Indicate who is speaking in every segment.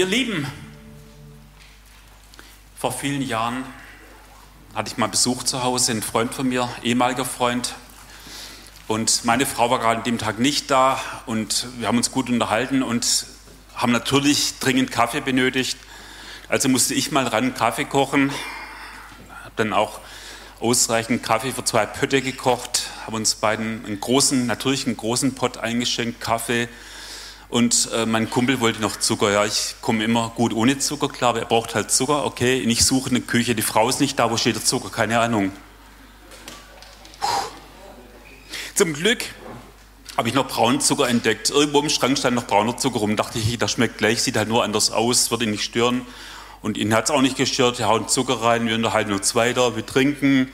Speaker 1: Ihr Lieben, vor vielen Jahren hatte ich mal Besuch zu Hause, ein Freund von mir, ehemaliger Freund. Und meine Frau war gerade an dem Tag nicht da und wir haben uns gut unterhalten und haben natürlich dringend Kaffee benötigt. Also musste ich mal ran Kaffee kochen, habe dann auch ausreichend Kaffee für zwei Pötte gekocht, habe uns beiden einen großen, natürlich einen großen Pott eingeschenkt, Kaffee. Und äh, mein Kumpel wollte noch Zucker. Ja, ich komme immer gut ohne Zucker klar, aber er braucht halt Zucker. Okay, ich suche eine Küche, die Frau ist nicht da, wo steht der Zucker? Keine Ahnung. Puh. Zum Glück habe ich noch braunen Zucker entdeckt. Irgendwo im Schrank stand noch brauner Zucker rum. Dachte ich, das schmeckt gleich, sieht halt nur anders aus, würde ihn nicht stören. Und ihn hat es auch nicht gestört. Wir hauen Zucker rein, wir unterhalten uns weiter, wir trinken,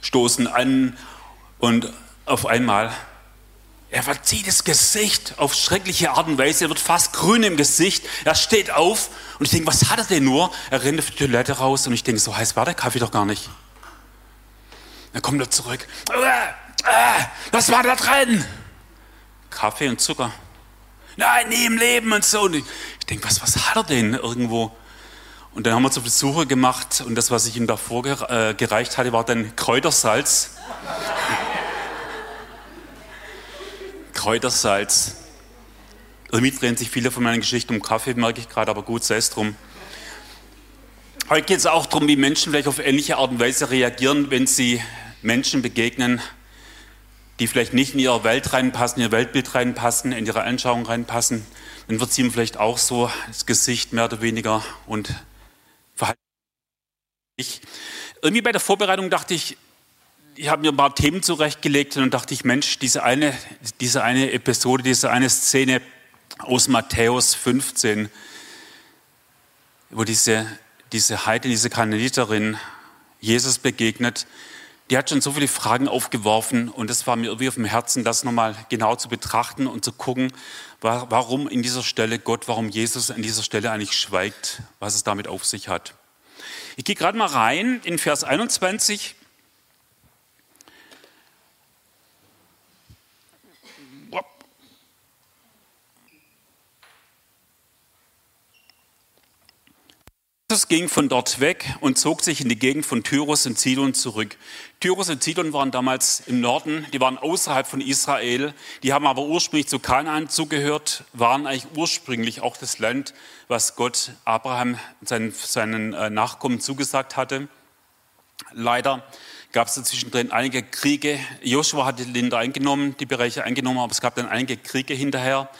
Speaker 1: stoßen an und auf einmal, er verzieht das Gesicht auf schreckliche Art und Weise, er wird fast grün im Gesicht, er steht auf und ich denke, was hat er denn nur? Er rennt auf die Toilette raus und ich denke, so heiß war der Kaffee doch gar nicht. Dann kommt er zurück. Was war da drin? Kaffee und Zucker. Nein, nie im Leben und so. Und ich denke, was, was hat er denn irgendwo? Und dann haben wir zur Besuche gemacht und das, was ich ihm davor äh, gereicht hatte, war dann Kräutersalz. Kräutersalz. Irgendwie drehen sich viele von meinen Geschichten um Kaffee, merke ich gerade, aber gut, sei es drum. Heute geht es auch darum, wie Menschen vielleicht auf ähnliche Art und Weise reagieren, wenn sie Menschen begegnen, die vielleicht nicht in ihre Welt reinpassen, in ihr Weltbild reinpassen, in ihre Anschauung reinpassen. Dann wird sie ihm vielleicht auch so das Gesicht mehr oder weniger und verhalten. Ich, irgendwie bei der Vorbereitung dachte ich, ich habe mir ein paar Themen zurechtgelegt und dachte ich, Mensch, diese eine, diese eine Episode, diese eine Szene aus Matthäus 15, wo diese, diese Heidin, diese Kananiterin Jesus begegnet, die hat schon so viele Fragen aufgeworfen und es war mir irgendwie auf dem Herzen, das nochmal genau zu betrachten und zu gucken, warum in dieser Stelle Gott, warum Jesus an dieser Stelle eigentlich schweigt, was es damit auf sich hat. Ich gehe gerade mal rein in Vers 21. Jesus ging von dort weg und zog sich in die Gegend von Tyrus und Sidon zurück. Tyrus und Sidon waren damals im Norden, die waren außerhalb von Israel, die haben aber ursprünglich zu Kanaan zugehört, waren eigentlich ursprünglich auch das Land, was Gott Abraham seinen, seinen äh, Nachkommen zugesagt hatte. Leider gab es zwischendrin einige Kriege. Joshua hatte die Länder eingenommen, die Bereiche eingenommen, aber es gab dann einige Kriege hinterher.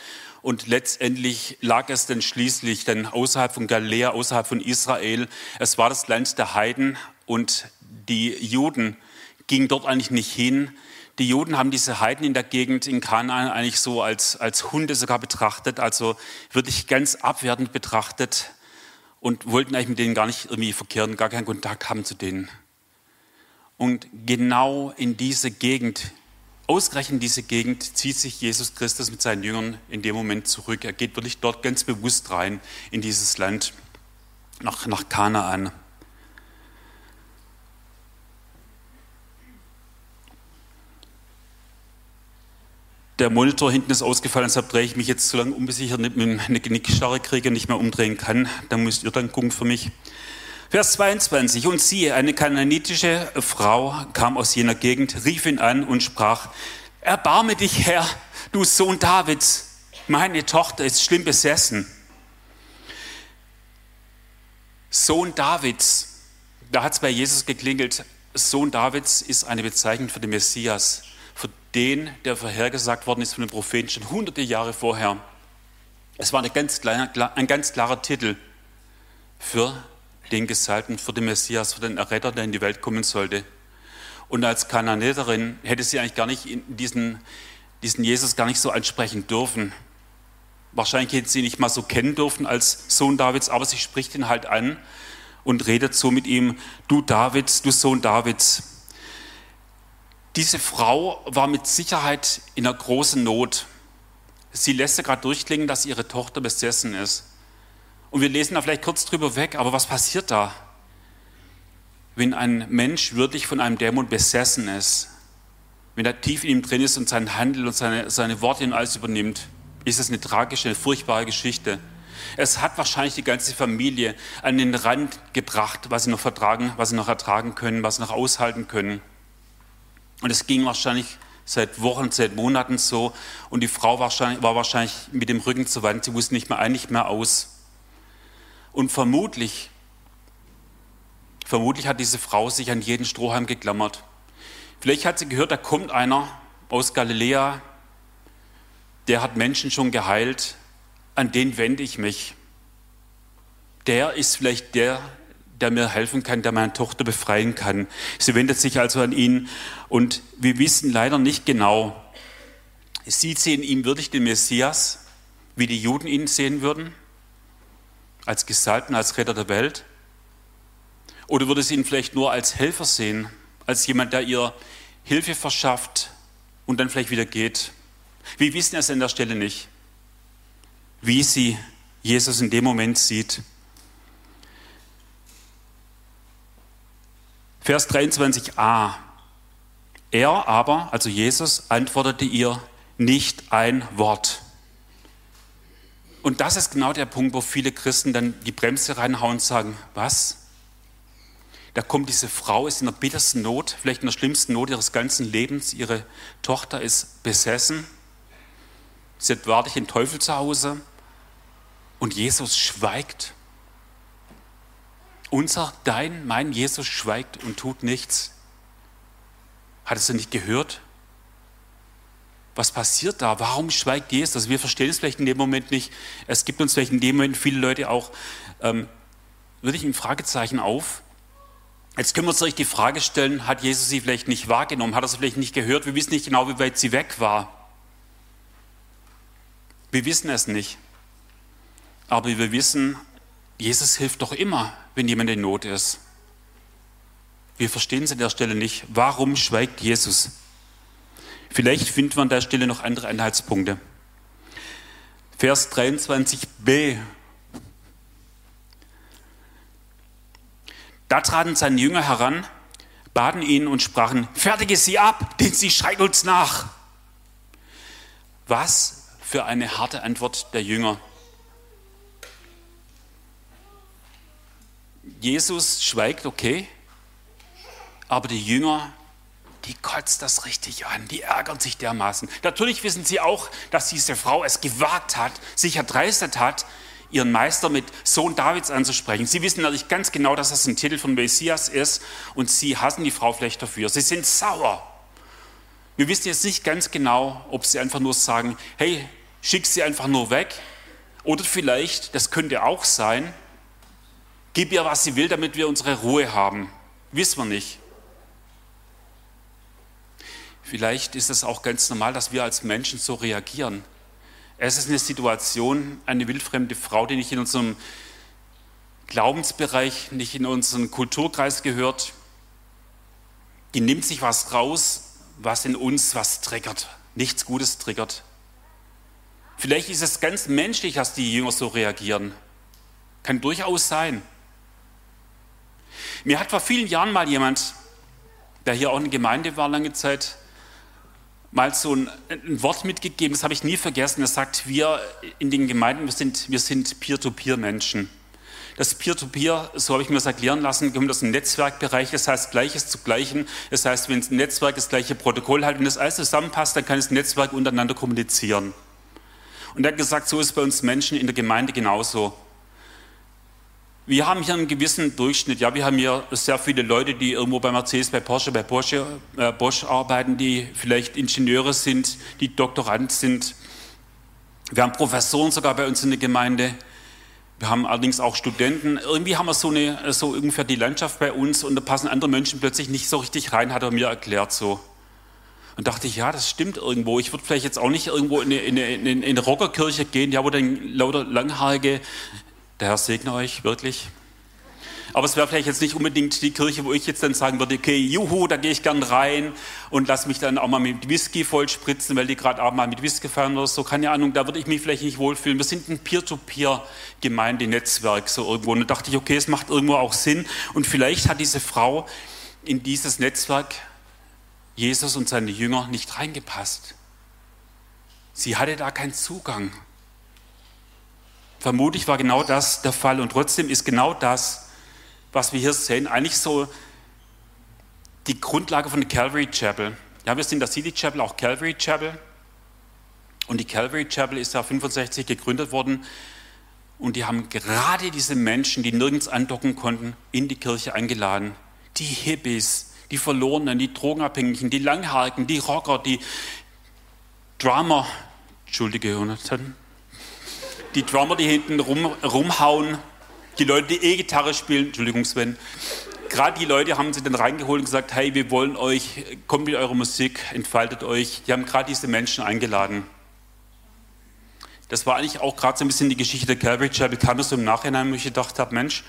Speaker 1: Und letztendlich lag es dann schließlich dann außerhalb von Galiläa, außerhalb von Israel. Es war das Land der Heiden und die Juden gingen dort eigentlich nicht hin. Die Juden haben diese Heiden in der Gegend in Kanaan eigentlich so als, als Hunde sogar betrachtet, also wirklich ganz abwertend betrachtet und wollten eigentlich mit denen gar nicht irgendwie verkehren, gar keinen Kontakt haben zu denen. Und genau in diese Gegend Ausgerechnet diese Gegend zieht sich Jesus Christus mit seinen Jüngern in dem Moment zurück. Er geht wirklich dort ganz bewusst rein in dieses Land, nach, nach Kanaan. Der Monitor hinten ist ausgefallen, deshalb drehe ich mich jetzt so lange um, bis ich eine Genickstarre kriege und nicht mehr umdrehen kann. Da müsst ihr dann gucken für mich. Vers 22. Und siehe, eine kananitische Frau kam aus jener Gegend, rief ihn an und sprach, Erbarme dich, Herr, du Sohn Davids, meine Tochter ist schlimm besessen. Sohn Davids, da hat es bei Jesus geklingelt, Sohn Davids ist eine Bezeichnung für den Messias, für den, der vorhergesagt worden ist von den Propheten schon hunderte Jahre vorher. Es war ganz, ein ganz klarer Titel für den Gesalbten, für den Messias, für den Erretter, der in die Welt kommen sollte. Und als Kananiterin hätte sie eigentlich gar nicht diesen, diesen Jesus gar nicht so ansprechen dürfen. Wahrscheinlich hätte sie ihn nicht mal so kennen dürfen als Sohn Davids, aber sie spricht ihn halt an und redet so mit ihm, du Davids, du Sohn Davids. Diese Frau war mit Sicherheit in einer großen Not. Sie lässt ja gerade durchklingen, dass ihre Tochter besessen ist. Und wir lesen da vielleicht kurz drüber weg, aber was passiert da? Wenn ein Mensch wirklich von einem Dämon besessen ist, wenn er tief in ihm drin ist und sein Handel und seine, seine Worte und alles übernimmt, ist es eine tragische, eine furchtbare Geschichte. Es hat wahrscheinlich die ganze Familie an den Rand gebracht, was sie noch vertragen, was sie noch ertragen können, was sie noch aushalten können. Und es ging wahrscheinlich seit Wochen, seit Monaten so. Und die Frau wahrscheinlich, war wahrscheinlich mit dem Rücken zur Wand. Sie wusste nicht mehr ein, nicht mehr aus. Und vermutlich, vermutlich hat diese Frau sich an jeden Strohhalm geklammert. Vielleicht hat sie gehört, da kommt einer aus Galiläa, der hat Menschen schon geheilt, an den wende ich mich. Der ist vielleicht der, der mir helfen kann, der meine Tochter befreien kann. Sie wendet sich also an ihn und wir wissen leider nicht genau, sieht sie in ihm wirklich den Messias, wie die Juden ihn sehen würden, als Gesalbten, als Retter der Welt? Oder würde sie ihn vielleicht nur als Helfer sehen, als jemand, der ihr Hilfe verschafft und dann vielleicht wieder geht? Wir wissen es an der Stelle nicht, wie sie Jesus in dem Moment sieht. Vers 23a. Er aber, also Jesus, antwortete ihr nicht ein Wort. Und das ist genau der Punkt, wo viele Christen dann die Bremse reinhauen und sagen, was? Da kommt diese Frau, ist in der bittersten Not, vielleicht in der schlimmsten Not ihres ganzen Lebens. Ihre Tochter ist besessen. Sie hat wahrlich den Teufel zu Hause. Und Jesus schweigt. Unser, dein, mein Jesus schweigt und tut nichts. Hattest du nicht gehört? Was passiert da? Warum schweigt Jesus? Wir verstehen es vielleicht in dem Moment nicht. Es gibt uns vielleicht in dem Moment viele Leute auch ähm, wirklich ein Fragezeichen auf. Jetzt können wir uns die Frage stellen, hat Jesus sie vielleicht nicht wahrgenommen? Hat er sie vielleicht nicht gehört? Wir wissen nicht genau, wie weit sie weg war. Wir wissen es nicht. Aber wir wissen, Jesus hilft doch immer, wenn jemand in Not ist. Wir verstehen es an der Stelle nicht. Warum schweigt Jesus? Vielleicht finden wir an der Stelle noch andere Anhaltspunkte. Vers 23b. Da traten seine Jünger heran, baten ihn und sprachen, fertige sie ab, denn sie schreit uns nach. Was für eine harte Antwort der Jünger. Jesus schweigt, okay, aber die Jünger, die kotzt das richtig an, die ärgern sich dermaßen. Natürlich wissen sie auch, dass diese Frau es gewagt hat, sich erdreistet hat, ihren Meister mit Sohn Davids anzusprechen. Sie wissen natürlich ganz genau, dass das ein Titel von Messias ist und sie hassen die Frau vielleicht dafür. Sie sind sauer. Wir wissen jetzt nicht ganz genau, ob sie einfach nur sagen, hey, schick sie einfach nur weg. Oder vielleicht, das könnte auch sein, Gib ihr, was sie will, damit wir unsere Ruhe haben. Wissen wir nicht. Vielleicht ist es auch ganz normal, dass wir als Menschen so reagieren. Es ist eine Situation, eine wildfremde Frau, die nicht in unserem Glaubensbereich, nicht in unseren Kulturkreis gehört, die nimmt sich was raus, was in uns was triggert, nichts Gutes triggert. Vielleicht ist es ganz menschlich, dass die Jünger so reagieren. Kann durchaus sein. Mir hat vor vielen Jahren mal jemand, der hier auch in der Gemeinde war lange Zeit, mal so ein, ein Wort mitgegeben, das habe ich nie vergessen. Er sagt, wir in den Gemeinden, wir sind, wir sind Peer-to-Peer-Menschen. Das Peer-to-Peer, so habe ich mir das erklären lassen, kommt aus dem Netzwerkbereich, das heißt Gleiches zu Gleichen. Das heißt, wenn das Netzwerk das gleiche Protokoll hat und das alles zusammenpasst, dann kann das Netzwerk untereinander kommunizieren. Und er hat gesagt, so ist es bei uns Menschen in der Gemeinde genauso. Wir haben hier einen gewissen Durchschnitt. Ja, wir haben hier sehr viele Leute, die irgendwo bei Mercedes, bei Porsche, bei Porsche, äh, Bosch arbeiten, die vielleicht Ingenieure sind, die Doktorand sind. Wir haben Professoren sogar bei uns in der Gemeinde. Wir haben allerdings auch Studenten. Irgendwie haben wir so, eine, so ungefähr die Landschaft bei uns und da passen andere Menschen plötzlich nicht so richtig rein, hat er mir erklärt so. Und dachte ich, ja, das stimmt irgendwo. Ich würde vielleicht jetzt auch nicht irgendwo in eine, in eine, in eine Rockerkirche gehen, ja, wo dann lauter langhaarige der Herr segne euch wirklich. Aber es wäre vielleicht jetzt nicht unbedingt die Kirche, wo ich jetzt dann sagen würde, okay, juhu, da gehe ich gern rein und lass mich dann auch mal mit Whisky vollspritzen, weil die gerade auch mal mit Whisky feiern oder so. Keine Ahnung, da würde ich mich vielleicht nicht wohlfühlen. Wir sind ein Peer-to-Peer-Gemeindenetzwerk so irgendwo. Und da dachte ich, okay, es macht irgendwo auch Sinn. Und vielleicht hat diese Frau in dieses Netzwerk Jesus und seine Jünger nicht reingepasst. Sie hatte da keinen Zugang. Vermutlich war genau das der Fall und trotzdem ist genau das, was wir hier sehen, eigentlich so die Grundlage von der Calvary Chapel. Ja, wir sind der City Chapel, auch Calvary Chapel. Und die Calvary Chapel ist ja 65 gegründet worden. Und die haben gerade diese Menschen, die nirgends andocken konnten, in die Kirche eingeladen. Die Hippies, die Verlorenen, die Drogenabhängigen, die Langhaarigen, die Rocker, die Drummer, Entschuldige, die Drummer, die hinten rum, rumhauen, die Leute, die E-Gitarre spielen, Entschuldigung Sven, gerade die Leute haben sie dann reingeholt und gesagt, hey, wir wollen euch, kommt mit eurer Musik, entfaltet euch. Die haben gerade diese Menschen eingeladen. Das war eigentlich auch gerade so ein bisschen die Geschichte der Calvary Chapel, so im Nachhinein, wo ich gedacht habe, Mensch,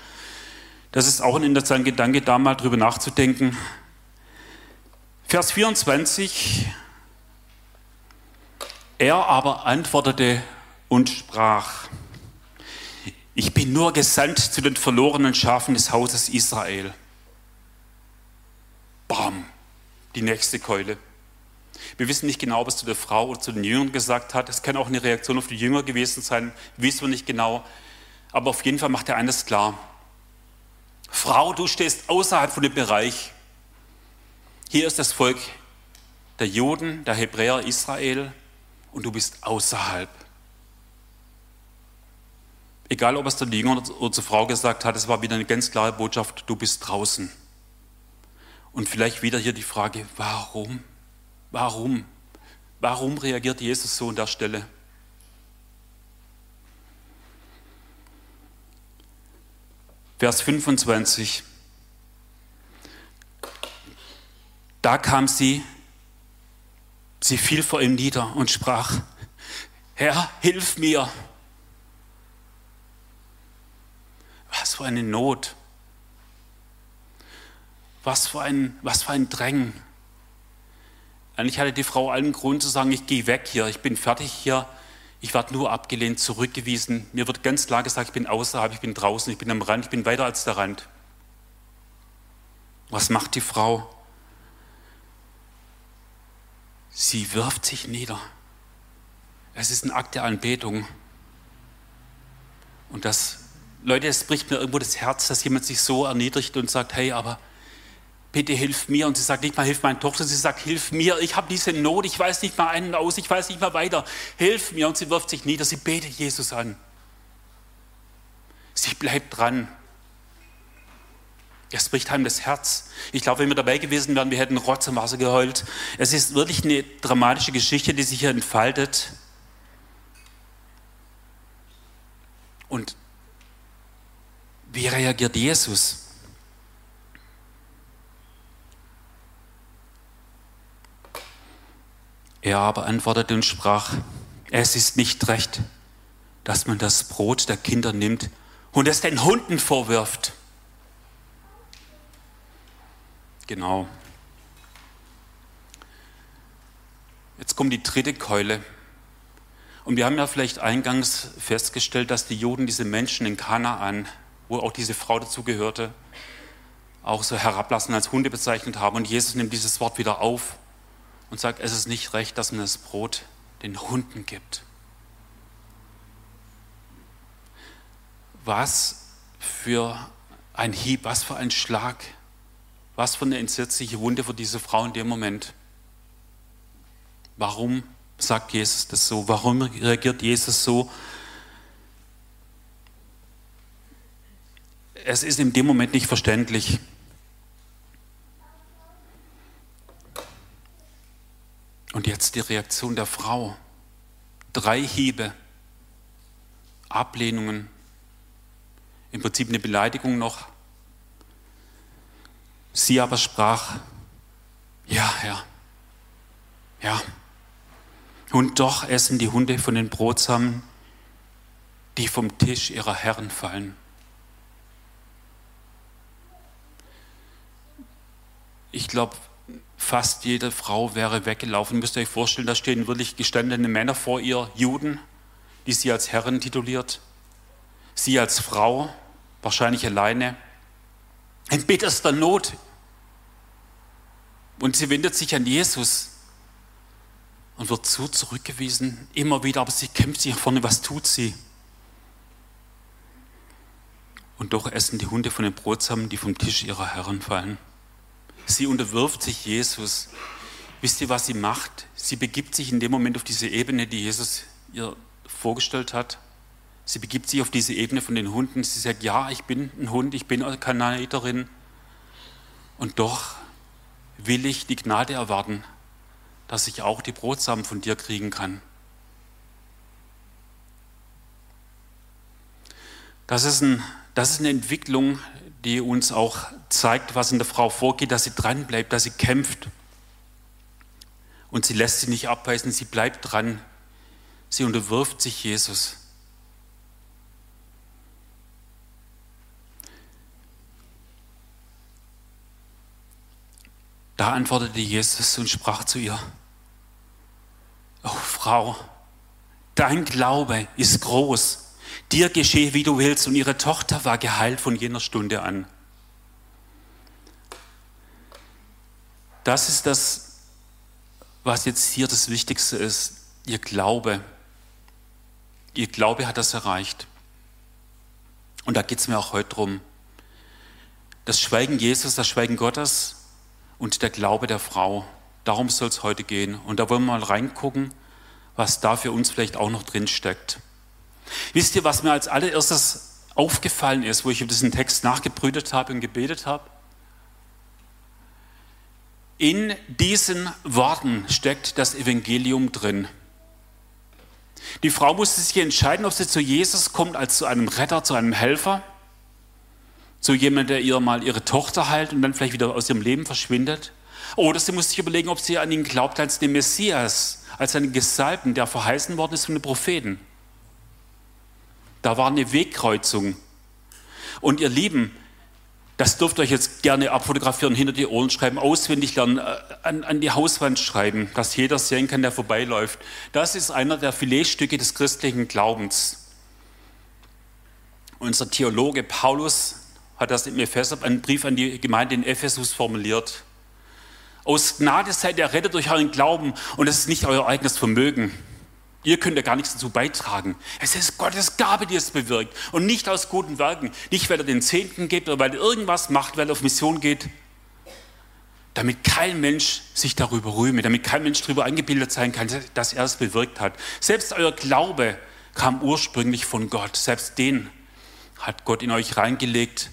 Speaker 1: das ist auch ein interessanter Gedanke, da mal drüber nachzudenken. Vers 24, er aber antwortete und sprach, ich bin nur gesandt zu den verlorenen Schafen des Hauses Israel. Bam, die nächste Keule. Wir wissen nicht genau, es zu der Frau oder zu den Jüngern gesagt hat. Es kann auch eine Reaktion auf die Jünger gewesen sein, wissen wir nicht genau. Aber auf jeden Fall macht er eines klar. Frau, du stehst außerhalb von dem Bereich. Hier ist das Volk der Juden, der Hebräer, Israel und du bist außerhalb. Egal, ob es der Jünger oder zur Frau gesagt hat, es war wieder eine ganz klare Botschaft, du bist draußen. Und vielleicht wieder hier die Frage, warum? Warum? Warum reagiert Jesus so an der Stelle? Vers 25. Da kam sie, sie fiel vor ihm nieder und sprach, Herr, hilf mir. Was für eine Not. Was für ein, was für ein Drängen. Eigentlich hatte die Frau allen Grund zu sagen, ich gehe weg hier, ich bin fertig hier, ich werde nur abgelehnt, zurückgewiesen. Mir wird ganz klar gesagt, ich bin außerhalb, ich bin draußen, ich bin am Rand, ich bin weiter als der Rand. Was macht die Frau? Sie wirft sich nieder. Es ist ein Akt der Anbetung. Und das, Leute, es bricht mir irgendwo das Herz, dass jemand sich so erniedrigt und sagt, hey, aber bitte hilf mir. Und sie sagt nicht mal, hilf meiner Tochter, sie sagt, hilf mir, ich habe diese Not, ich weiß nicht mal einen aus, ich weiß nicht mal weiter, hilf mir. Und sie wirft sich nieder, sie betet Jesus an. Sie bleibt dran. Es bricht einem das Herz. Ich glaube, wenn wir dabei gewesen wären, wir hätten Rotz im Wasser geheult. Es ist wirklich eine dramatische Geschichte, die sich hier entfaltet. Und wie reagiert Jesus? Er aber antwortete und sprach, es ist nicht recht, dass man das Brot der Kinder nimmt und es den Hunden vorwirft. Genau. Jetzt kommt die dritte Keule. Und wir haben ja vielleicht eingangs festgestellt, dass die Juden diese Menschen in Kanaan, wo auch diese Frau dazugehörte, auch so herablassen als Hunde bezeichnet haben. Und Jesus nimmt dieses Wort wieder auf und sagt, es ist nicht recht, dass man das Brot den Hunden gibt. Was für ein Hieb, was für ein Schlag, was für eine entsetzliche Wunde für diese Frau in dem Moment. Warum sagt Jesus das so? Warum reagiert Jesus so? Es ist in dem Moment nicht verständlich. Und jetzt die Reaktion der Frau. Drei Hiebe, Ablehnungen, im Prinzip eine Beleidigung noch. Sie aber sprach, ja, ja, ja. Und doch essen die Hunde von den Brotsamen, die vom Tisch ihrer Herren fallen. Ich glaube, fast jede Frau wäre weggelaufen. Müsst ihr euch vorstellen, da stehen wirklich gestandene Männer vor ihr, Juden, die sie als Herren tituliert. Sie als Frau, wahrscheinlich alleine, in bitterster Not. Und sie wendet sich an Jesus und wird so zurückgewiesen, immer wieder, aber sie kämpft sich vorne, was tut sie? Und doch essen die Hunde von den Brotsamen, die vom Tisch ihrer Herren fallen. Sie unterwirft sich Jesus. Wisst ihr, was sie macht? Sie begibt sich in dem Moment auf diese Ebene, die Jesus ihr vorgestellt hat. Sie begibt sich auf diese Ebene von den Hunden. Sie sagt, ja, ich bin ein Hund, ich bin Kananiterin. Und doch will ich die Gnade erwarten, dass ich auch die Brotsamen von dir kriegen kann. Das ist, ein, das ist eine Entwicklung, die uns auch zeigt, was in der Frau vorgeht, dass sie dranbleibt, dass sie kämpft. Und sie lässt sich nicht abweisen, sie bleibt dran. Sie unterwirft sich Jesus. Da antwortete Jesus und sprach zu ihr, Oh Frau, dein Glaube ist groß, dir geschehe, wie du willst. Und ihre Tochter war geheilt von jener Stunde an. Das ist das, was jetzt hier das Wichtigste ist. Ihr Glaube. Ihr Glaube hat das erreicht. Und da geht es mir auch heute drum. Das Schweigen Jesus, das Schweigen Gottes, und der Glaube der Frau. Darum soll es heute gehen. Und da wollen wir mal reingucken, was da für uns vielleicht auch noch drin steckt. Wisst ihr, was mir als allererstes aufgefallen ist, wo ich über diesen Text nachgebrütet habe und gebetet habe? In diesen Worten steckt das Evangelium drin. Die Frau musste sich entscheiden, ob sie zu Jesus kommt als zu einem Retter, zu einem Helfer so jemand, der ihr mal ihre Tochter heilt und dann vielleicht wieder aus ihrem Leben verschwindet. Oder sie muss sich überlegen, ob sie an ihn glaubt als den Messias, als einen Gesalbten, der verheißen worden ist von den Propheten. Da war eine Wegkreuzung. Und ihr Lieben, das dürft ihr euch jetzt gerne abfotografieren, hinter die Ohren schreiben, auswendig lernen, äh, an, an, die Hauswand schreiben, dass jeder sehen kann, der vorbeiläuft. Das ist einer der Filetstücke des christlichen Glaubens. Unser Theologe Paulus hat das im Epheser, einen Brief an die Gemeinde in Ephesus formuliert. Aus Gnade seid ihr rettet durch euren Glauben und es ist nicht euer eigenes Vermögen. Ihr könnt ja gar nichts dazu beitragen. Es ist Gottes Gabe, die es bewirkt und nicht aus guten Werken. Nicht, weil er den Zehnten gibt oder weil er irgendwas macht, weil er auf Mission geht. Damit kein Mensch sich darüber rühme, damit kein Mensch darüber eingebildet sein kann, dass er es bewirkt hat. Selbst euer Glaube kam ursprünglich von Gott. Selbst den hat Gott in euch reingelegt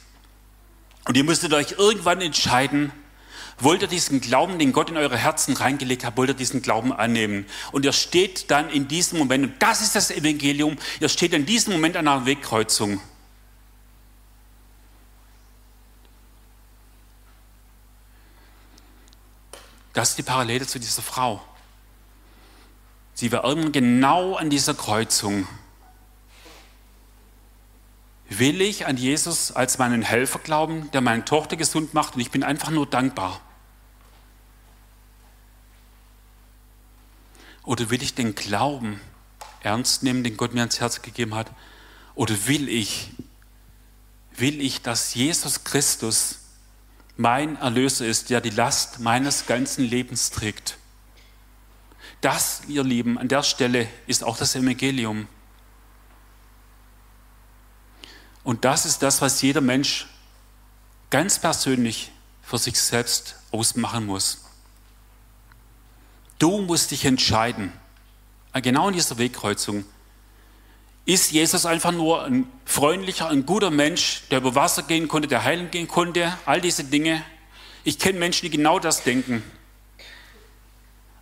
Speaker 1: und ihr müsstet euch irgendwann entscheiden, wollt ihr diesen Glauben, den Gott in eure Herzen reingelegt hat, wollt ihr diesen Glauben annehmen? Und ihr steht dann in diesem Moment, und das ist das Evangelium, ihr steht in diesem Moment an einer Wegkreuzung. Das ist die Parallele zu dieser Frau. Sie war irgendwann genau an dieser Kreuzung. Will ich an Jesus als meinen Helfer glauben, der meine Tochter gesund macht und ich bin einfach nur dankbar? Oder will ich den Glauben ernst nehmen, den Gott mir ans Herz gegeben hat? Oder will ich, will ich, dass Jesus Christus mein Erlöser ist, der die Last meines ganzen Lebens trägt? Das, ihr Lieben, an der Stelle ist auch das Evangelium. Und das ist das, was jeder Mensch ganz persönlich für sich selbst ausmachen muss. Du musst dich entscheiden, äh, genau in dieser Wegkreuzung. Ist Jesus einfach nur ein freundlicher, ein guter Mensch, der über Wasser gehen konnte, der heilen gehen konnte, all diese Dinge? Ich kenne Menschen, die genau das denken.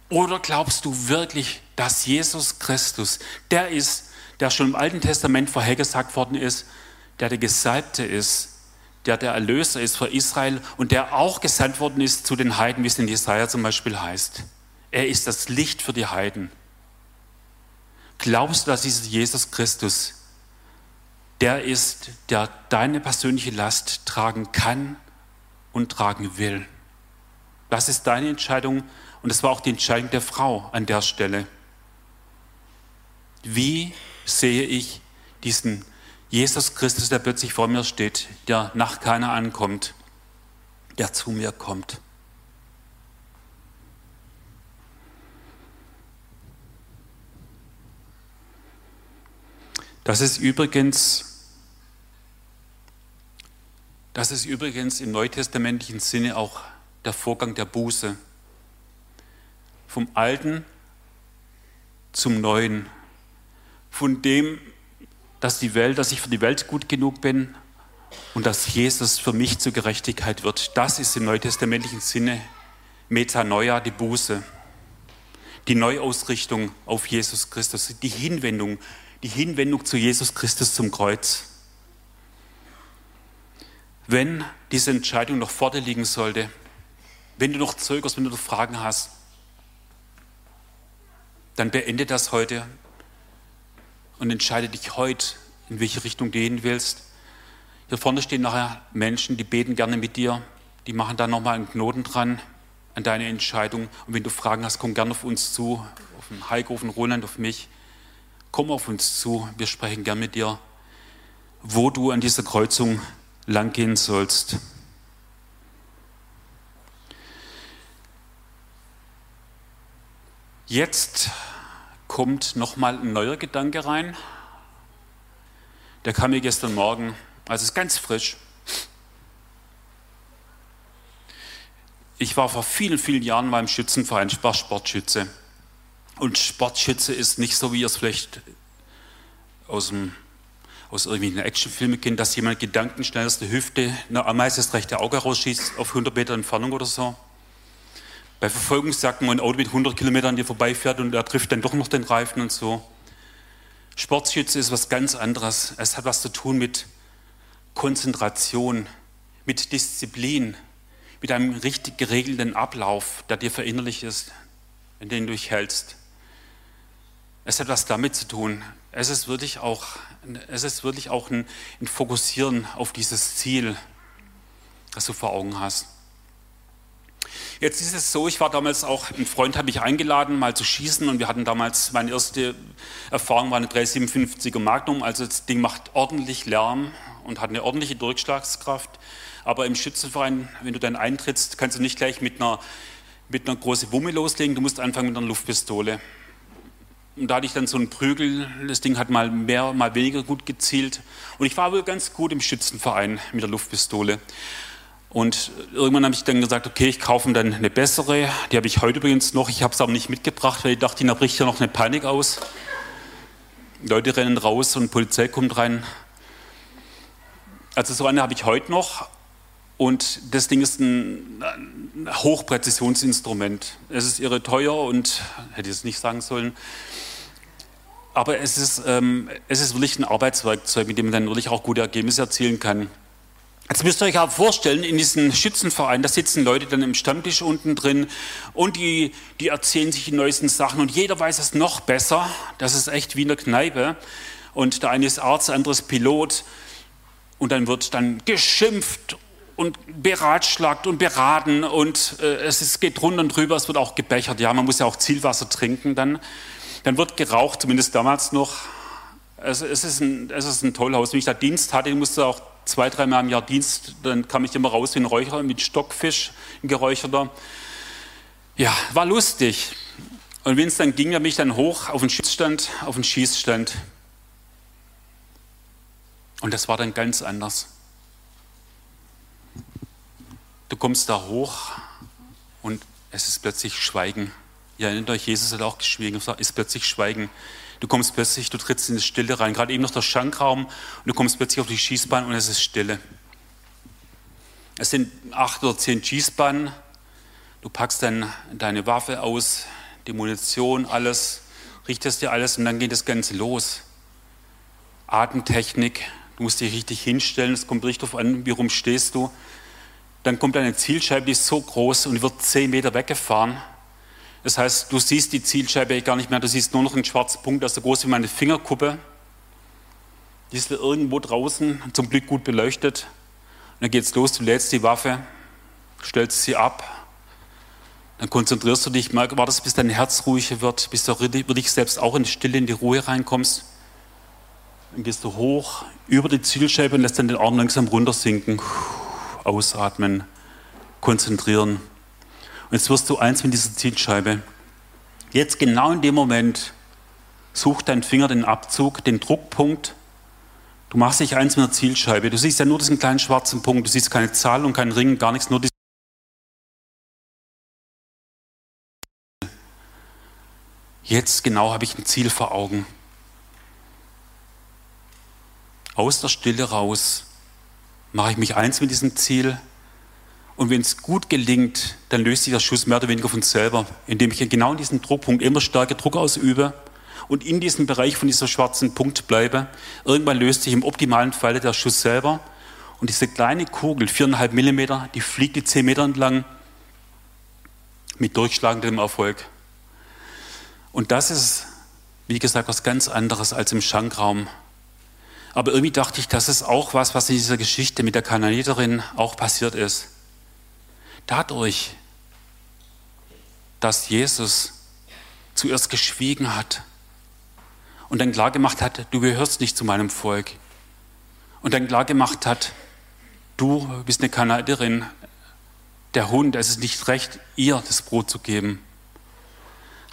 Speaker 1: Oder glaubst du wirklich, dass Jesus Christus der ist, der schon im Alten Testament vorhergesagt worden ist, der der Gesalbte ist, der der Erlöser ist für Israel und der auch gesandt worden ist zu den Heiden, wie es in Jesaja zum Beispiel heißt. Er ist das Licht für die Heiden. Glaubst du, dass dieser Jesus Christus der ist, der deine persönliche Last tragen kann und tragen will? Das ist deine Entscheidung und das war auch die Entscheidung der Frau an der Stelle. Wie sehe ich diesen Jesus Christus, der plötzlich vor mir steht, der nach keiner ankommt, der zu mir kommt. Das ist übrigens Das ist übrigens im neutestamentlichen Sinne auch der Vorgang der Buße. Vom Alten zum Neuen. Von dem, dass die Welt, dass ich für die Welt gut genug bin und dass Jesus für mich zur Gerechtigkeit wird. Das ist im neutestamentlichen Sinne Metanoia, die Buße. Die Neuausrichtung auf Jesus Christus, die Hinwendung, die Hinwendung zu Jesus Christus zum Kreuz. Wenn diese Entscheidung noch vor dir liegen sollte, wenn du noch zögerst, wenn du noch Fragen hast, dann beende das heute und entscheide dich heute, in welche Richtung du gehen willst. Hier vorne stehen nachher Menschen, die beten gerne mit dir, die machen da nochmal einen Knoten dran an deine Entscheidung. Und wenn du Fragen hast, komm gerne auf uns zu, auf den Heiko, auf den Roland, auf mich. Komm auf uns zu, wir sprechen gerne mit dir, wo du an dieser Kreuzung lang gehen sollst. Jetzt kommt nochmal ein neuer Gedanke rein. Der kam mir gestern Morgen, also ist ganz frisch. Ich war vor vielen, vielen Jahren mal im Schützenverein, ich war Sportschütze. Und Sportschütze ist nicht so, wie ihr es vielleicht aus dem aus irgendwelchen Actionfilmen kennt, dass jemand gedankenschnell aus der Hüfte eine Ameise das rechte Auge rausschießt auf 100 Meter Entfernung oder so. Bei Verfolgungsjagden, wo ein Auto mit 100 Kilometern dir vorbeifährt und er trifft dann doch noch den Reifen und so. Sportschütze ist was ganz anderes. Es hat was zu tun mit Konzentration, mit Disziplin, mit einem richtig geregelten Ablauf, der dir verinnerlicht ist, in den du dich hältst. Es hat was damit zu tun. Es ist wirklich auch, es ist wirklich auch ein, ein Fokussieren auf dieses Ziel, das du vor Augen hast. Jetzt ist es so, ich war damals auch, ein Freund hat mich eingeladen, mal zu schießen und wir hatten damals, meine erste Erfahrung war eine 357er Magnum, also das Ding macht ordentlich Lärm und hat eine ordentliche Durchschlagskraft. Aber im Schützenverein, wenn du dann eintrittst, kannst du nicht gleich mit einer, mit einer großen Wumme loslegen, du musst anfangen mit einer Luftpistole. Und da hatte ich dann so einen Prügel, das Ding hat mal mehr, mal weniger gut gezielt. Und ich war wohl ganz gut im Schützenverein mit der Luftpistole. Und irgendwann habe ich dann gesagt, okay, ich kaufe dann eine bessere. Die habe ich heute übrigens noch. Ich habe es aber nicht mitgebracht, weil ich dachte, da bricht ja noch eine Panik aus. Leute rennen raus und Polizei kommt rein. Also so eine habe ich heute noch. Und das Ding ist ein, Hochpräzisionsinstrument. Es ist irre teuer und hätte ich es nicht sagen sollen. Aber es ist, ähm, es ist wirklich ein Arbeitswerkzeug, mit dem man dann wirklich auch gute Ergebnisse erzielen kann. Jetzt müsst ihr euch auch vorstellen, in diesem Schützenverein, da sitzen Leute dann im Stammtisch unten drin und die, die erzählen sich die neuesten Sachen und jeder weiß es noch besser. Das ist echt wie in der Kneipe. Und der eine ist Arzt, der andere ist Pilot. Und dann wird dann geschimpft und beratschlagt und beraten und äh, es ist, geht drunter und drüber, es wird auch gebechert. Ja, man muss ja auch Zielwasser trinken dann. Dann wird geraucht, zumindest damals noch. Es, es, ist, ein, es ist ein Tollhaus. Wenn ich da Dienst hatte, ich musste auch zwei, dreimal im Jahr Dienst, dann kam ich immer raus wie ein Räucher mit Stockfisch, ein geräucherter. Ja, war lustig. Und wenn es dann ging, dann bin ich dann hoch auf den Schießstand, auf den Schießstand. Und das war dann ganz anders. Du kommst da hoch und es ist plötzlich Schweigen. Ihr erinnert euch, Jesus hat auch geschwiegen, es ist plötzlich Schweigen. Du kommst plötzlich, du trittst in die Stille rein. Gerade eben noch der Schankraum und du kommst plötzlich auf die Schießbahn und es ist Stille. Es sind acht oder zehn Schießbahnen. Du packst dann deine Waffe aus, die Munition, alles, richtest dir alles und dann geht das Ganze los. Atemtechnik, du musst dich richtig hinstellen, es kommt richtig darauf an, wie rum stehst du. Dann kommt eine Zielscheibe, die ist so groß und wird zehn Meter weggefahren. Das heißt, du siehst die Zielscheibe gar nicht mehr, du siehst nur noch einen schwarzen Punkt, der ist so groß wie meine Fingerkuppe. Die ist irgendwo draußen, zum Glück gut beleuchtet. Und dann geht's los, du lädst die Waffe, stellst sie ab, dann konzentrierst du dich, wartest, bis dein Herz ruhiger wird, bis du wirklich selbst auch in die Stille, in die Ruhe reinkommst. Dann gehst du hoch über die Zielscheibe und lässt dann den Arm langsam runtersinken. Ausatmen, konzentrieren. Und jetzt wirst du eins mit dieser Zielscheibe. Jetzt genau in dem Moment sucht dein Finger den Abzug, den Druckpunkt, Du machst dich eins mit der Zielscheibe. Du siehst ja nur diesen kleinen schwarzen Punkt. Du siehst keine Zahl und keinen Ring, gar nichts, nur die Jetzt genau habe ich ein Ziel vor Augen. Aus der Stille raus mache ich mich eins mit diesem Ziel. Und wenn es gut gelingt, dann löst sich der Schuss mehr oder weniger von selber, indem ich genau in diesem Druckpunkt immer stärker Druck ausübe und in diesem Bereich von dieser schwarzen Punkt bleibe. Irgendwann löst sich im optimalen Falle der Schuss selber und diese kleine Kugel, viereinhalb Millimeter, die fliegt die zehn Meter entlang mit durchschlagendem Erfolg. Und das ist, wie gesagt, was ganz anderes als im Schankraum. Aber irgendwie dachte ich, das ist auch was, was in dieser Geschichte mit der Kananiterin auch passiert ist. Dadurch, dass Jesus zuerst geschwiegen hat und dann klargemacht hat, du gehörst nicht zu meinem Volk. Und dann klargemacht hat, du bist eine Kanadierin, der Hund, es ist nicht recht, ihr das Brot zu geben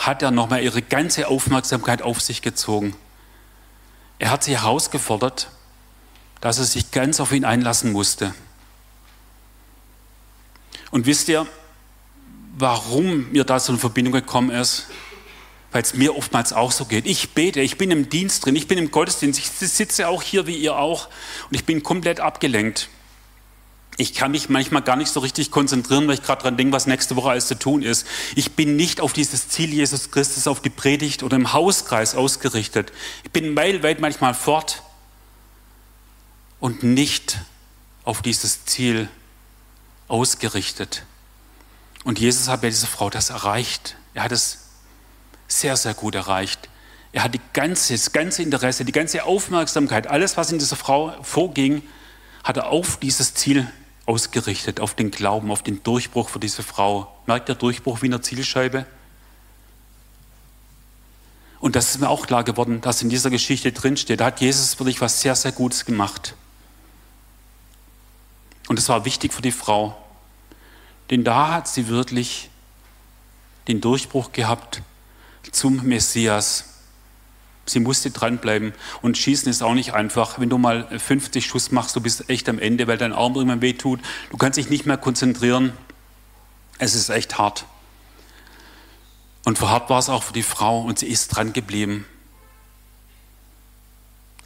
Speaker 1: hat er nochmal ihre ganze Aufmerksamkeit auf sich gezogen. Er hat sie herausgefordert, dass er sich ganz auf ihn einlassen musste. Und wisst ihr, warum mir da so eine Verbindung gekommen ist? Weil es mir oftmals auch so geht. Ich bete, ich bin im Dienst drin, ich bin im Gottesdienst, ich sitze auch hier wie ihr auch und ich bin komplett abgelenkt ich kann mich manchmal gar nicht so richtig konzentrieren, weil ich gerade dran denke, was nächste Woche alles zu tun ist. Ich bin nicht auf dieses Ziel Jesus Christus, auf die Predigt oder im Hauskreis ausgerichtet. Ich bin meilenweit manchmal fort und nicht auf dieses Ziel ausgerichtet. Und Jesus hat bei dieser Frau das erreicht. Er hat es sehr, sehr gut erreicht. Er hat die ganze, das ganze Interesse, die ganze Aufmerksamkeit, alles, was in dieser Frau vorging, hat er auf dieses Ziel ausgerichtet auf den Glauben, auf den Durchbruch für diese Frau. Merkt der Durchbruch wie eine Zielscheibe? Und das ist mir auch klar geworden, dass in dieser Geschichte drinsteht. Da hat Jesus wirklich was sehr, sehr Gutes gemacht. Und es war wichtig für die Frau. Denn da hat sie wirklich den Durchbruch gehabt zum Messias. Sie musste dranbleiben. Und schießen ist auch nicht einfach. Wenn du mal 50 Schuss machst, du bist echt am Ende, weil dein Arm irgendwann wehtut. Du kannst dich nicht mehr konzentrieren. Es ist echt hart. Und für hart war es auch für die Frau und sie ist dran geblieben.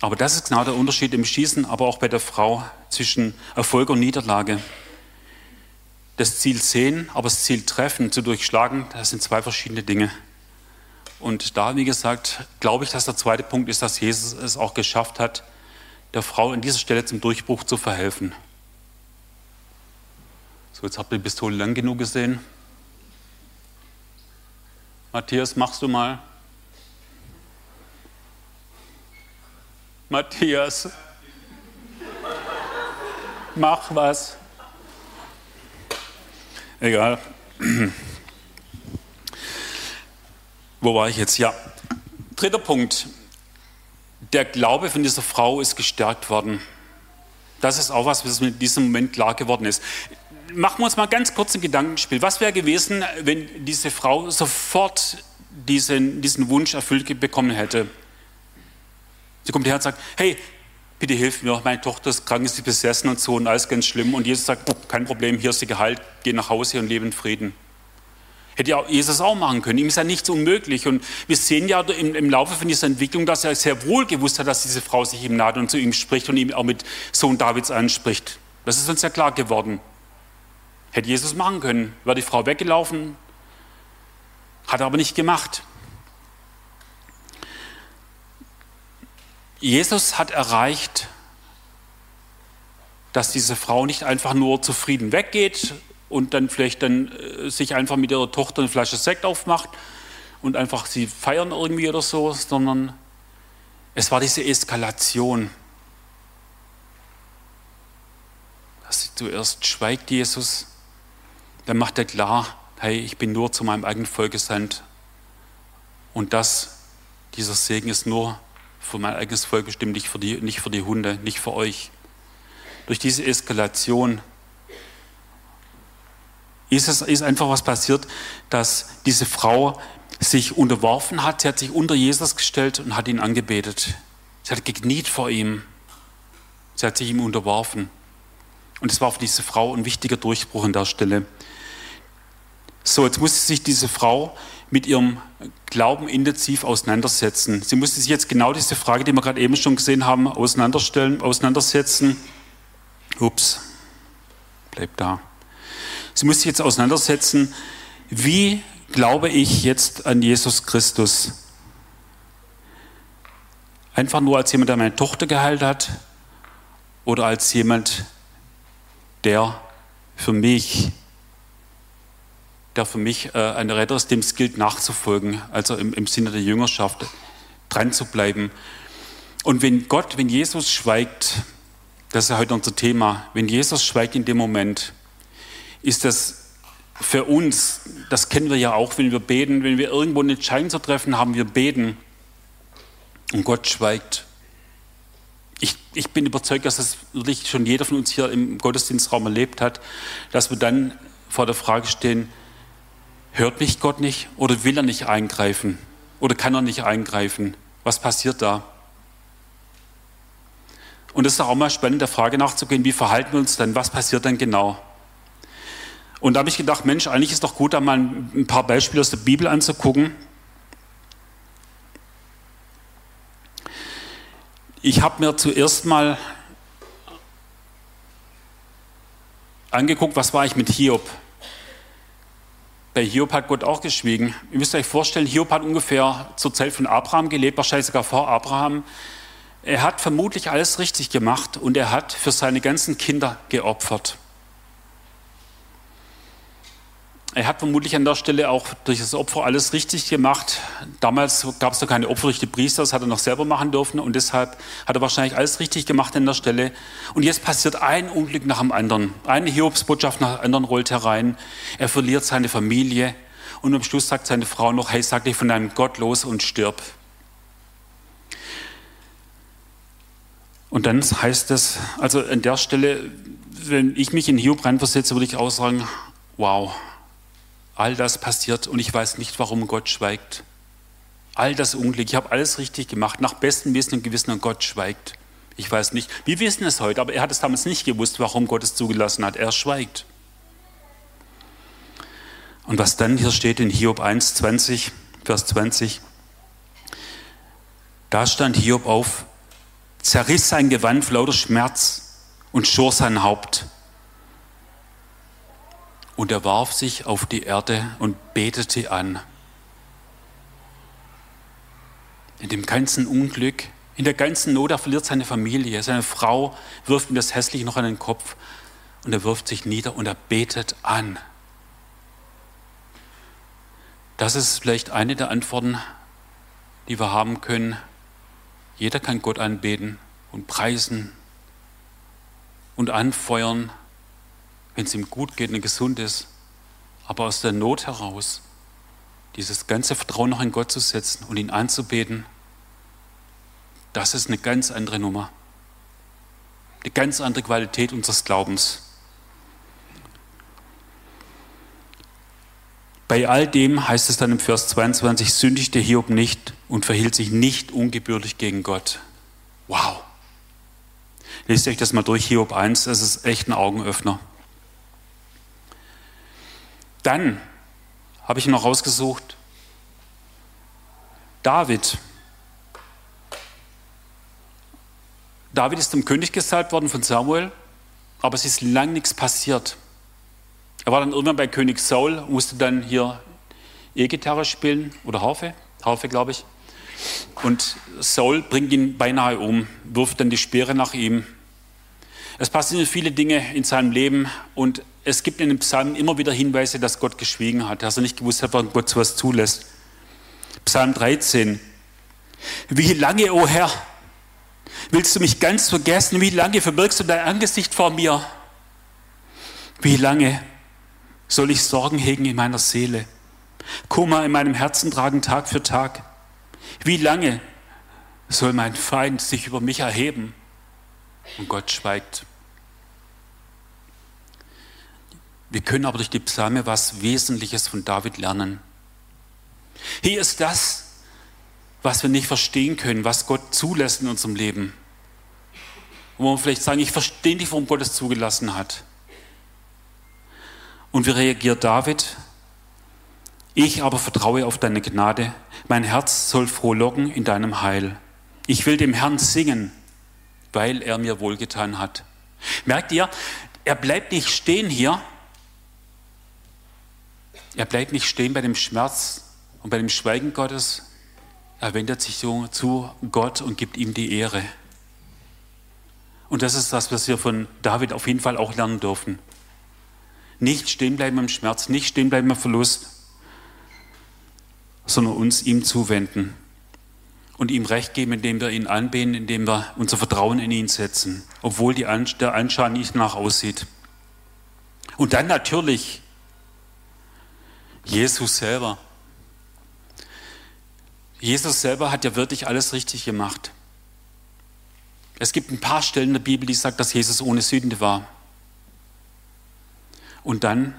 Speaker 1: Aber das ist genau der Unterschied im Schießen, aber auch bei der Frau zwischen Erfolg und Niederlage. Das Ziel sehen, aber das Ziel treffen, zu durchschlagen, das sind zwei verschiedene Dinge. Und da, wie gesagt, glaube ich, dass der zweite Punkt ist, dass Jesus es auch geschafft hat, der Frau an dieser Stelle zum Durchbruch zu verhelfen. So, jetzt habt ihr die Pistole lang genug gesehen. Matthias, machst du mal. Matthias, mach was. Egal. Wo war ich jetzt? Ja. Dritter Punkt. Der Glaube von dieser Frau ist gestärkt worden. Das ist auch was, was mir in diesem Moment klar geworden ist. Machen wir uns mal ganz kurz ein Gedankenspiel. Was wäre gewesen, wenn diese Frau sofort diesen, diesen Wunsch erfüllt bekommen hätte? Sie kommt her und sagt, hey, bitte hilf mir, meine Tochter ist krank, ist besessen und so und alles ganz schlimm. Und Jesus sagt, oh, kein Problem, hier ist sie geheilt, geh nach Hause und lebe in Frieden. Hätte ja Jesus auch machen können. Ihm ist ja nichts unmöglich. Und wir sehen ja im, im, Laufe von dieser Entwicklung, dass er sehr wohl gewusst hat, dass diese Frau sich ihm naht und zu ihm spricht und ihm auch mit Sohn Davids anspricht. Das ist uns ja klar geworden. Hätte Jesus machen können. Wäre die Frau weggelaufen, hat er aber nicht gemacht. Jesus hat erreicht, dass diese Frau nicht einfach nur zufrieden weggeht und dann vielleicht dann äh, sich einfach mit ihrer Tochter eine Flasche Sekt aufmacht und einfach sie feiern irgendwie oder so, sondern es war diese Eskalation. Dass sie zuerst schweigt Jesus, dann macht er klar, hey, ich bin nur zu meinem eigenen Volk gesandt und das, dieser Segen ist nur für mein eigenes Volk bestimmt, nicht für die, nicht für die Hunde, nicht für euch. Durch diese Eskalation ist es ist einfach was passiert, dass diese Frau sich unterworfen hat. Sie hat sich unter Jesus gestellt und hat ihn angebetet. Sie hat gekniet vor ihm. Sie hat sich ihm unterworfen. Und es war für diese Frau ein wichtiger Durchbruch an der Stelle. So, jetzt musste sich diese Frau mit ihrem Glauben intensiv auseinandersetzen. Sie musste sich jetzt genau diese Frage, die wir gerade eben schon gesehen haben, auseinanderstellen, auseinandersetzen. Ups, bleibt da. Sie musste sich jetzt auseinandersetzen, wie glaube ich jetzt an Jesus Christus? Einfach nur als jemand, der meine Tochter geheilt hat oder als jemand, der für mich, der für mich äh, ein Retter ist, dem es gilt nachzufolgen, also im, im Sinne der Jüngerschaft dran zu bleiben. Und wenn Gott, wenn Jesus schweigt, das ist ja heute unser Thema, wenn Jesus schweigt in dem Moment, ist das für uns, das kennen wir ja auch, wenn wir beten, wenn wir irgendwo eine Entscheidung zu treffen haben, wir beten und Gott schweigt. Ich, ich bin überzeugt, dass das wirklich schon jeder von uns hier im Gottesdienstraum erlebt hat, dass wir dann vor der Frage stehen, hört mich Gott nicht oder will er nicht eingreifen oder kann er nicht eingreifen? Was passiert da? Und es ist auch mal spannend, der Frage nachzugehen, wie verhalten wir uns dann, was passiert dann genau? Und da habe ich gedacht, Mensch, eigentlich ist doch gut, da mal ein paar Beispiele aus der Bibel anzugucken, Ich habe mir zuerst mal angeguckt, was war ich mit Hiob. Bei Hiob hat Gott auch geschwiegen. Ihr müsst euch vorstellen, Hiob hat ungefähr zur Zeit von Abraham gelebt, wahrscheinlich sogar vor Abraham. Er hat vermutlich alles richtig gemacht und er hat für seine ganzen Kinder geopfert. Er hat vermutlich an der Stelle auch durch das Opfer alles richtig gemacht. Damals gab es noch keine Opfer durch die Priester, das hat er noch selber machen dürfen und deshalb hat er wahrscheinlich alles richtig gemacht an der Stelle. Und jetzt passiert ein Unglück nach dem anderen. Eine Hiobsbotschaft nach der anderen rollt herein. Er verliert seine Familie und am Schluss sagt seine Frau noch, hey, sag dich von deinem Gott los und stirb. Und dann heißt es, also an der Stelle, wenn ich mich in Hiob reinversetze, würde ich auch sagen, wow, All das passiert und ich weiß nicht, warum Gott schweigt. All das Unglück, ich habe alles richtig gemacht, nach bestem Wissen und Gewissen und Gott schweigt. Ich weiß nicht, wir wissen es heute, aber er hat es damals nicht gewusst, warum Gott es zugelassen hat. Er schweigt. Und was dann hier steht in Hiob 1, 20, Vers 20, da stand Hiob auf, zerriss sein Gewand vor lauter Schmerz und schor sein Haupt. Und er warf sich auf die Erde und betete an. In dem ganzen Unglück, in der ganzen Not, er verliert seine Familie. Seine Frau wirft ihm das hässlich noch an den Kopf und er wirft sich nieder und er betet an. Das ist vielleicht eine der Antworten, die wir haben können. Jeder kann Gott anbeten und preisen und anfeuern wenn es ihm gut geht und gesund ist, aber aus der Not heraus dieses ganze Vertrauen noch in Gott zu setzen und ihn anzubeten, das ist eine ganz andere Nummer. Eine ganz andere Qualität unseres Glaubens. Bei all dem heißt es dann im Vers 22, sündigte Hiob nicht und verhielt sich nicht ungebührlich gegen Gott. Wow. Lest euch das mal durch, Hiob 1, das ist echt ein Augenöffner. Dann habe ich noch rausgesucht, David. David ist zum König gesalbt worden von Samuel, aber es ist lang nichts passiert. Er war dann irgendwann bei König Saul, musste dann hier E-Gitarre spielen oder Harfe, Harfe glaube ich. Und Saul bringt ihn beinahe um, wirft dann die Speere nach ihm. Es passieren viele Dinge in seinem Leben und es gibt in den Psalmen immer wieder Hinweise, dass Gott geschwiegen hat, dass er nicht gewusst hat, warum Gott sowas zulässt. Psalm 13. Wie lange, o oh Herr, willst du mich ganz vergessen? Wie lange verbirgst du dein Angesicht vor mir? Wie lange soll ich Sorgen hegen in meiner Seele? Kummer in meinem Herzen tragen Tag für Tag. Wie lange soll mein Feind sich über mich erheben? Und Gott schweigt. Wir können aber durch die Psalme was Wesentliches von David lernen. Hier ist das, was wir nicht verstehen können, was Gott zulässt in unserem Leben. wo wir vielleicht sagen, ich verstehe nicht, warum Gott es zugelassen hat. Und wie reagiert David? Ich aber vertraue auf deine Gnade. Mein Herz soll frohlocken in deinem Heil. Ich will dem Herrn singen, weil er mir wohlgetan hat. Merkt ihr, er bleibt nicht stehen hier. Er bleibt nicht stehen bei dem Schmerz und bei dem Schweigen Gottes. Er wendet sich zu Gott und gibt ihm die Ehre. Und das ist das, was wir von David auf jeden Fall auch lernen dürfen. Nicht stehen bleiben im Schmerz, nicht stehen bleiben im Verlust, sondern uns ihm zuwenden und ihm Recht geben, indem wir ihn anbeten, indem wir unser Vertrauen in ihn setzen, obwohl die der Anschein nicht nach aussieht. Und dann natürlich Jesus selber. Jesus selber hat ja wirklich alles richtig gemacht. Es gibt ein paar Stellen in der Bibel, die sagt, dass Jesus ohne Sünde war. Und dann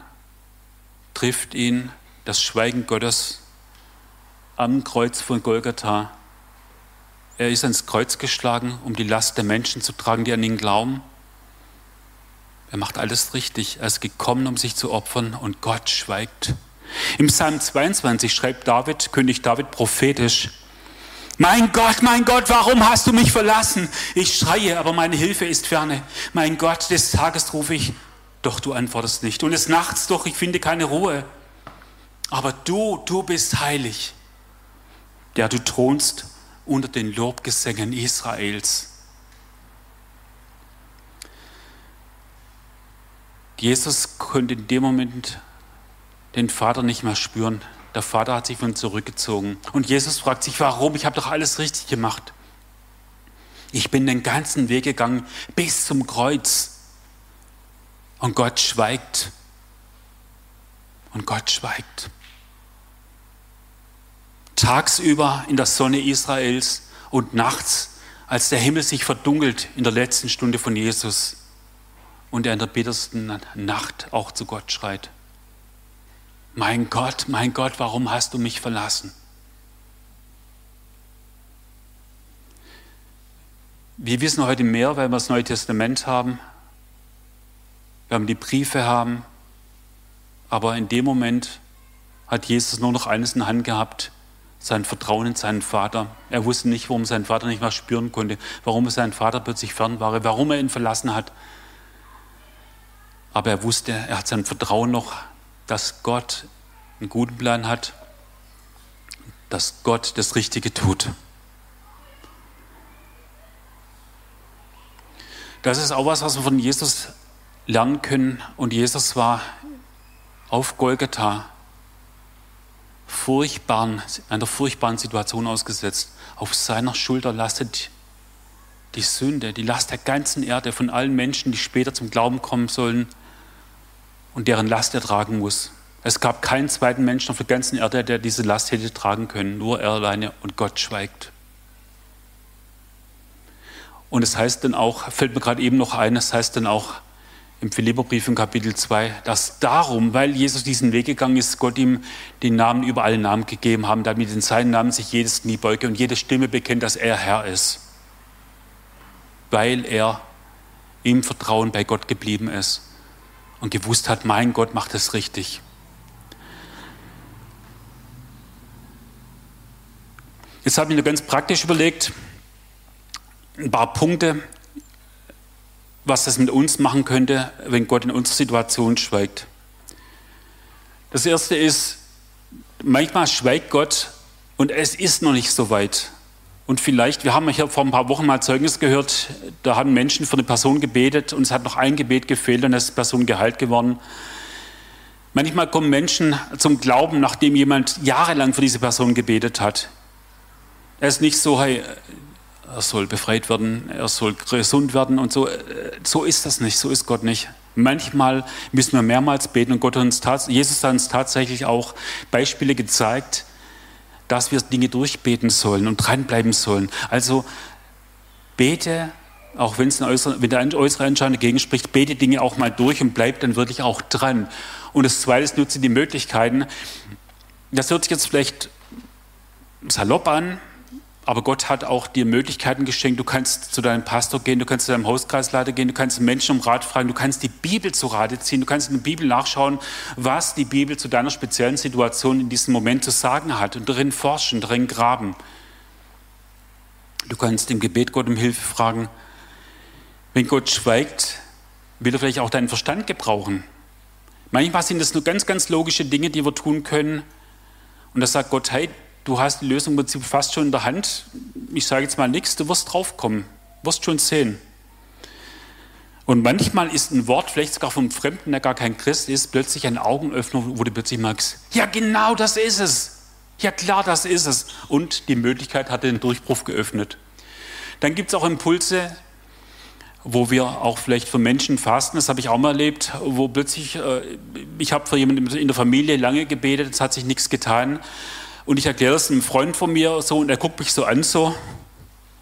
Speaker 1: trifft ihn das Schweigen Gottes am Kreuz von Golgatha. Er ist ans Kreuz geschlagen, um die Last der Menschen zu tragen, die an ihn glauben. Er macht alles richtig. Er ist gekommen, um sich zu opfern und Gott schweigt. Im Psalm 22 schreibt David, König David prophetisch, mein Gott, mein Gott, warum hast du mich verlassen? Ich schreie, aber meine Hilfe ist ferne. Mein Gott, des Tages rufe ich, doch du antwortest nicht. Und des Nachts doch, ich finde keine Ruhe. Aber du, du bist heilig, der du thronst unter den Lobgesängen Israels. Jesus konnte in dem Moment den Vater nicht mehr spüren. Der Vater hat sich von zurückgezogen. Und Jesus fragt sich, warum? Ich habe doch alles richtig gemacht. Ich bin den ganzen Weg gegangen bis zum Kreuz. Und Gott schweigt. Und Gott schweigt. Tagsüber in der Sonne Israels und nachts, als der Himmel sich verdunkelt in der letzten Stunde von Jesus und er in der bittersten Nacht auch zu Gott schreit mein Gott, mein Gott, warum hast du mich verlassen? Wir wissen heute mehr, weil wir das Neue Testament haben, wir haben die Briefe haben, aber in dem Moment hat Jesus nur noch eines in der Hand gehabt, sein Vertrauen in seinen Vater. Er wusste nicht, warum sein Vater nicht mehr spüren konnte, warum sein Vater plötzlich fern war, warum er ihn verlassen hat. Aber er wusste, er hat sein Vertrauen noch dass Gott einen guten Plan hat, dass Gott das Richtige tut. Das ist auch was, was wir von Jesus lernen können. Und Jesus war auf Golgatha furchtbaren, einer furchtbaren Situation ausgesetzt. Auf seiner Schulter lastet die Sünde, die Last der ganzen Erde von allen Menschen, die später zum Glauben kommen sollen und deren Last er tragen muss. Es gab keinen zweiten Menschen auf der ganzen Erde, der diese Last hätte tragen können, nur er alleine und Gott schweigt. Und es heißt dann auch, fällt mir gerade eben noch ein, es heißt dann auch im Philipperbrief in Kapitel 2, dass darum, weil Jesus diesen Weg gegangen ist, Gott ihm den Namen über alle Namen gegeben haben, damit in seinen Namen sich jedes Knie beuge und jede Stimme bekennt, dass er Herr ist. Weil er im Vertrauen bei Gott geblieben ist und gewusst hat, mein Gott macht es richtig. Jetzt habe ich mir ganz praktisch überlegt, ein paar Punkte, was das mit uns machen könnte, wenn Gott in unserer Situation schweigt. Das erste ist, manchmal schweigt Gott und es ist noch nicht so weit. Und vielleicht, wir haben hier vor ein paar Wochen mal Zeugnis gehört, da haben Menschen für eine Person gebetet und es hat noch ein Gebet gefehlt und ist die Person geheilt geworden. Manchmal kommen Menschen zum Glauben, nachdem jemand jahrelang für diese Person gebetet hat. Er ist nicht so, hey, er soll befreit werden, er soll gesund werden und so. So ist das nicht, so ist Gott nicht. Manchmal müssen wir mehrmals beten und Gott hat uns Jesus hat uns tatsächlich auch Beispiele gezeigt, dass wir Dinge durchbeten sollen und dranbleiben sollen. Also bete, auch wenn, es äußere, wenn der äußere Anschein dagegen spricht, bete Dinge auch mal durch und bleib dann wirklich auch dran. Und das Zweite ist, nutze die Möglichkeiten. Das hört sich jetzt vielleicht salopp an, Aber Gott hat auch dir Möglichkeiten geschenkt. Du kannst zu deinem Pastor gehen, du kannst zu deinem Hauskreisleiter gehen, du kannst Menschen um Rat fragen, du kannst die Bibel zu Rate ziehen, du kannst in der Bibel nachschauen, was die Bibel zu deiner speziellen Situation in diesem Moment zu sagen hat und darin forschen, darin graben. Du kannst im Gebet Gott um Hilfe fragen. Wenn Gott schweigt, will er vielleicht auch deinen Verstand gebrauchen. Manchmal sind das nur ganz, ganz logische Dinge, die wir tun können. Und da sagt Gott, hey, du hast die Lösung im Prinzip fast schon in der Hand. Ich sage jetzt mal nichts, du wirst draufkommen, wirst schon sehen. Und manchmal ist ein Wort, vielleicht sogar vom Fremden, der gar kein Christ ist, plötzlich ein Augenöffner, wo du plötzlich merkst, ja genau das ist es. Ja klar, das ist es. Und die Möglichkeit hat den Durchbruch geöffnet. Dann gibt es auch Impulse, wo wir auch vielleicht für Menschen fasten, das habe ich auch mal erlebt, wo plötzlich, äh, ich habe für jemanden in der Familie lange gebetet, es hat sich nichts getan. Und ich erkläre das einem Freund von mir so und er guckt mich so an, so,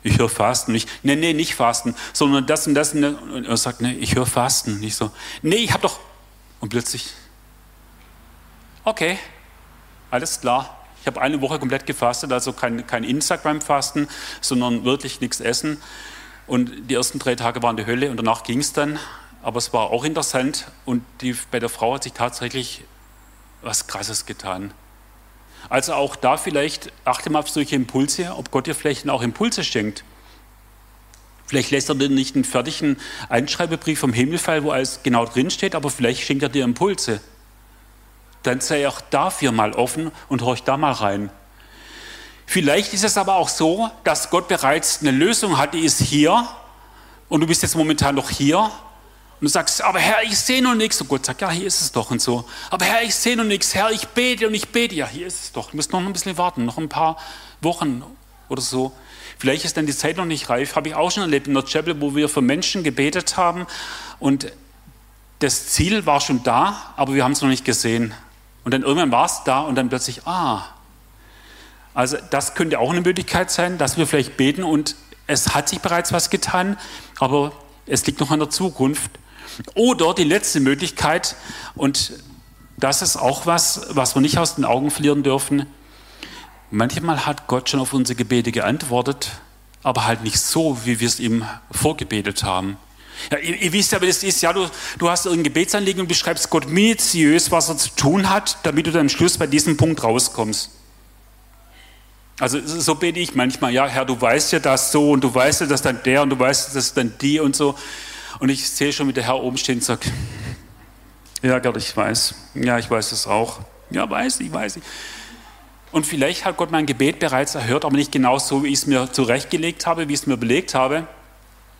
Speaker 1: ich höre Fasten. Und ich, nee, nee, nicht Fasten, sondern das und das. Und er sagt, nee, ich höre Fasten. Und ich so, nee, ich habe doch. Und plötzlich, okay, alles klar. Ich habe eine Woche komplett gefastet, also kein, kein Instagram-Fasten, sondern wirklich nichts essen. Und die ersten drei Tage waren die Hölle und danach ging es dann. Aber es war auch interessant und die, bei der Frau hat sich tatsächlich was Krasses getan. Also auch da vielleicht, achte mal auf solche Impulse, ob Gott dir vielleicht auch Impulse schenkt. Vielleicht lässt er dir nicht einen fertigen Einschreibebrief vom Himmelfall, wo alles genau drinsteht, aber vielleicht schenkt er dir Impulse. Dann sei auch dafür mal offen und horch da mal rein. Vielleicht ist es aber auch so, dass Gott bereits eine Lösung hat, die ist hier und du bist jetzt momentan noch hier und du sagst, aber Herr, ich sehe noch nichts. Und Gott sagt, ja, hier ist es doch und so. Aber Herr, ich sehe noch nichts. Herr, ich bete und ich bete. Ja, hier ist es doch. Du musst noch ein bisschen warten, noch ein paar Wochen oder so. Vielleicht ist dann die Zeit noch nicht reif. Habe ich auch schon erlebt in der Chapel, wo wir für Menschen gebetet haben. Und das Ziel war schon da, aber wir haben es noch nicht gesehen. Und dann irgendwann war es da und dann plötzlich, ah. Also das könnte auch eine Möglichkeit sein, dass wir vielleicht beten und es hat sich bereits was getan, aber es liegt noch an der Zukunft. Oder die letzte Möglichkeit, und das ist auch was, was wir nicht aus den Augen verlieren dürfen. Manchmal hat Gott schon auf unsere Gebete geantwortet, aber halt nicht so, wie wir es ihm vorgebetet haben. Ja, ihr, ihr, wisst ja, wie das ist. Ja, du, du hast irgendein Gebetsanliegen und beschreibst Gott minutiös, was er zu tun hat, damit du dann am Schluss bei diesem Punkt rauskommst. Also so bete ich manchmal, ja, Herr, du weißt ja das so und du weißt ja, dass dann der und du weißt, dass dann die und so. Und ich sehe schon, wie der Herr oben steht und sagt, ja Gott, ich weiß. Ja, ich weiß es auch. Ja, weiß ich, weiß ich. Und vielleicht hat Gott mein Gebet bereits erhört, aber nicht genau so, wie ich es mir zurechtgelegt habe, wie ich es mir belegt habe,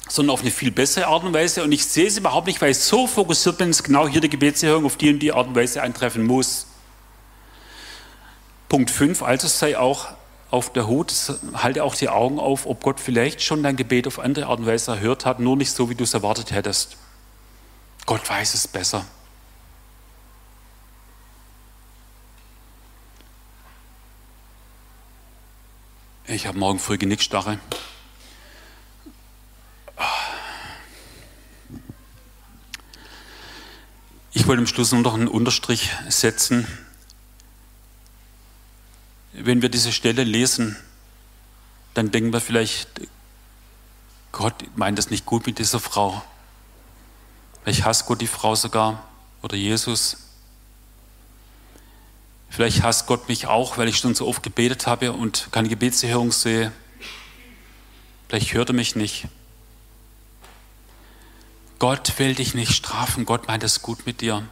Speaker 1: sondern auf eine viel bessere Art und Weise. Und ich sehe es überhaupt nicht, weil ich so fokussiert bin, dass genau hier die Gebetserhörung auf die und die Art und Weise eintreffen muss. Punkt 5, also sei auch auf der Hut, halte auch die Augen auf, ob Gott vielleicht schon dein Gebet auf andere Art und Weise erhört hat, nur nicht so, wie du es erwartet hättest. Gott weiß es besser. Ich habe morgen früh Genickstarre. Ich wollte im Schluss nur noch einen Unterstrich setzen wenn wir diese Stelle lesen, dann denken wir vielleicht, Gott meint das nicht gut mit dieser Frau. Vielleicht hasst Gott die Frau sogar oder Jesus. Vielleicht hasst Gott mich auch, weil ich schon so oft gebetet habe und keine Gebetserhörung sehe. Vielleicht hört er mich nicht. Gott will dich nicht strafen, Gott meint es gut mit dir.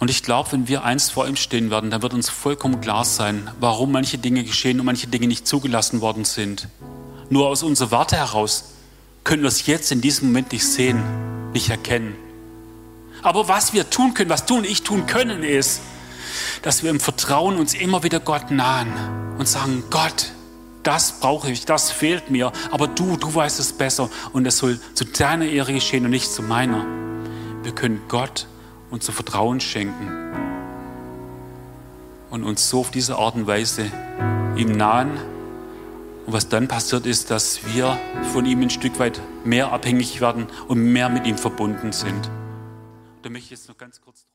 Speaker 1: Und ich glaube, wenn wir einst vor ihm stehen werden, dann wird uns vollkommen klar sein, warum manche Dinge geschehen und manche Dinge nicht zugelassen worden sind. Nur aus unserer Warte heraus können wir es jetzt in diesem Moment nicht sehen, nicht erkennen. Aber was wir tun können, was du und ich tun können, ist, dass wir im Vertrauen uns immer wieder Gott nahen und sagen, Gott, das brauche ich, das fehlt mir, aber du, du weißt es besser und es soll zu deiner Ehre geschehen und nicht zu meiner. Wir können Gott und zu Vertrauen schenken und uns so auf diese Art und Weise ihm nahen. Und was dann passiert ist, dass wir von ihm ein Stück weit mehr abhängig werden und mehr mit ihm verbunden sind. Da möchte ich jetzt noch ganz kurz